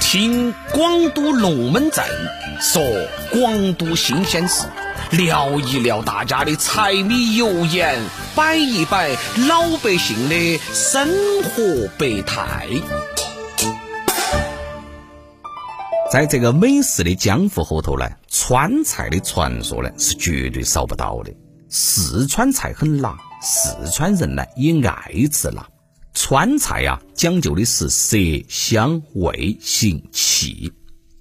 听广都龙门阵说广都新鲜事，聊一聊大家的柴米油盐，摆一摆老百姓的生活百态。在这个美食的江湖后头呢，川菜的传说呢是绝对少不到的。四川菜很辣，四川人呢也爱吃辣。川菜呀，讲究的是色香味形气，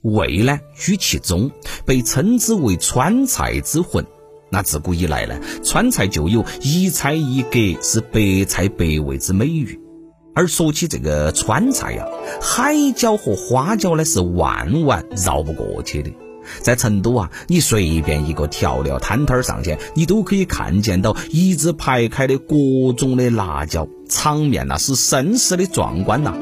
味呢居其中，被称之为川菜之魂。那自古以来呢，川菜就有一菜一格是百菜百味之美誉。而说起这个川菜呀，海椒和花椒呢是万万绕不过去的。在成都啊，你随便一个调料摊摊儿上去，你都可以看见到一字排开的各种的辣椒，场面那是声势的壮观呐。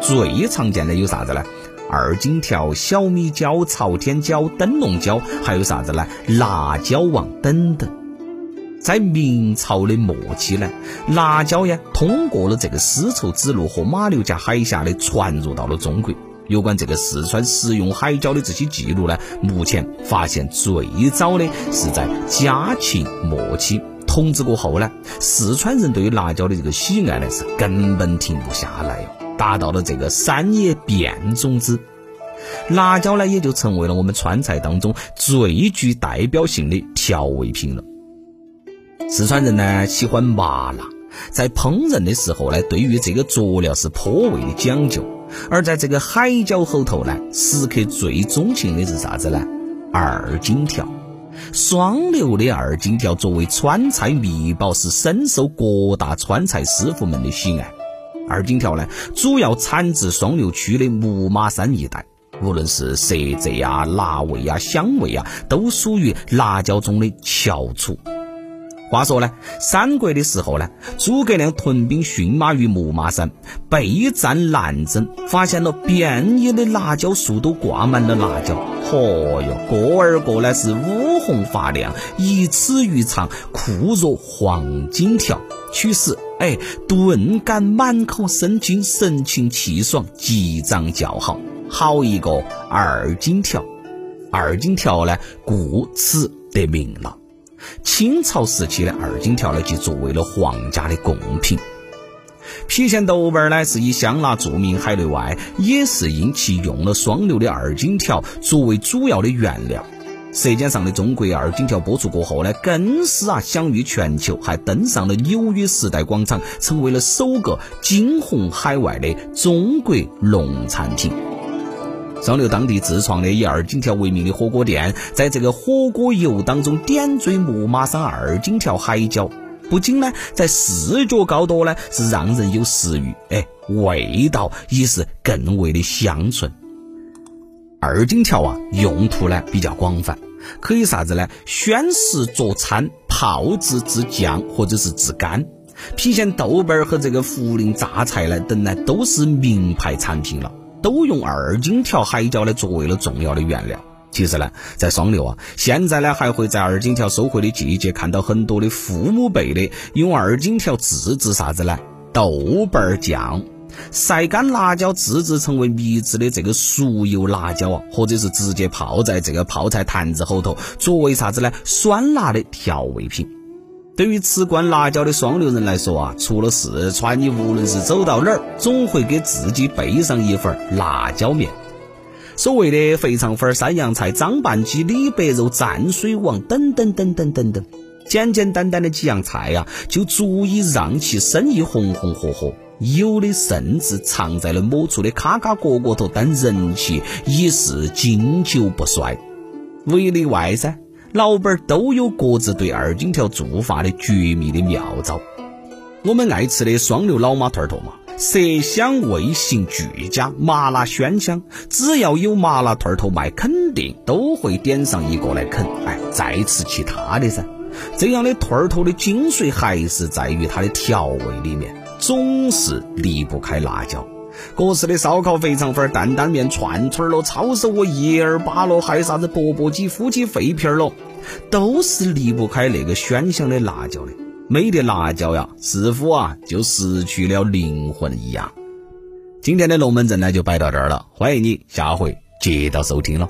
最常见的有啥子呢？二荆条、小米椒、朝天椒、灯笼椒，还有啥子呢？辣椒王等等。在明朝的末期呢，辣椒呀通过了这个丝绸之路和马六甲海峡的传入到了中国。有关这个四川食用海椒的这些记录呢，目前发现最早的是在嘉庆末期，统治过后呢，四川人对于辣椒的这个喜爱呢是根本停不下来，达到了这个三也变种之，辣椒呢也就成为了我们川菜当中最具代表性的调味品了。四川人呢喜欢麻辣，在烹饪的时候呢，对于这个佐料是颇为的讲究。而在这个海椒后头呢，食客最钟情的是啥子呢？二荆条，双流的二荆条作为川菜秘宝，是深受各大川菜师傅们的喜爱。二荆条呢，主要产自双流区的木马山一带，无论是色泽呀、辣味呀、香味呀，都属于辣椒中的翘楚。话说呢，三国的时候呢，诸葛亮屯兵驯马于木马山，备战南征，发现了遍野的辣椒树都挂满了辣椒。嚯哟，个儿个呢是五红发亮，一尺余长，酷若黄金条。取时，哎，顿感满口生津，神清气爽，极掌叫好。好一个二荆条！二荆条呢，故此得名了。清朝时期的二荆条呢，就作为了皇家的贡品。郫县豆瓣呢，是以香辣著名海内外，也是因其用了双流的二荆条作为主要的原料。《舌尖上的中国》二荆条播出过后呢，更是啊享誉全球，还登上了纽约时代广场，成为了首个惊鸿海外的中国农产品。双流当地自创的以二荆条为名的火锅店，在这个火锅油当中点缀木马山二荆条海椒，不仅呢在视觉高度呢是让人有食欲，哎，味道也是更为的香醇。二荆条啊，用途呢比较广泛，可以啥子呢？选食做餐、泡制制酱或者是制干。郫县豆瓣和这个涪陵榨菜呢等呢都是名牌产品了。都用二荆条海椒呢作为了重要的原料。其实呢，在双流啊，现在呢还会在二荆条收获的季节看到很多的父母辈的用二荆条自制啥子呢？豆瓣酱，晒干辣椒自制成为秘制的这个熟油辣椒啊，或者是直接泡在这个泡菜坛子后头，作为啥子呢？酸辣的调味品。对于吃惯辣椒的双流人来说啊，除了四川，你无论是走到哪儿，总会给自己备上一份辣椒面。所谓的肥肠粉、山羊菜、张拌鸡、李白肉、蘸水王等等等等等等，简简单单的几样菜呀，就足以让其生意红红火火。有的甚至藏在了某处的卡卡角角头，但人气也是经久不衰。无一例外噻。老板都有各自对二荆条做法的绝密的妙招。我们爱吃的双流老马兔儿头嘛，色香味形俱佳，麻辣鲜香。只要有麻辣兔儿头卖，肯定都会点上一个来啃。哎，再吃其他的噻。这样的兔儿头的精髓还是在于它的调味里面，总是离不开辣椒。各式的烧烤、肥肠粉、担担面、串串儿抄手我、叶儿粑了，还有啥子钵钵鸡、夫妻肺片儿咯，都是离不开那个鲜香的辣椒的。没得辣椒呀，似乎啊就失去了灵魂一样。今天的龙门阵呢就摆到这儿了，欢迎你下回接到收听了。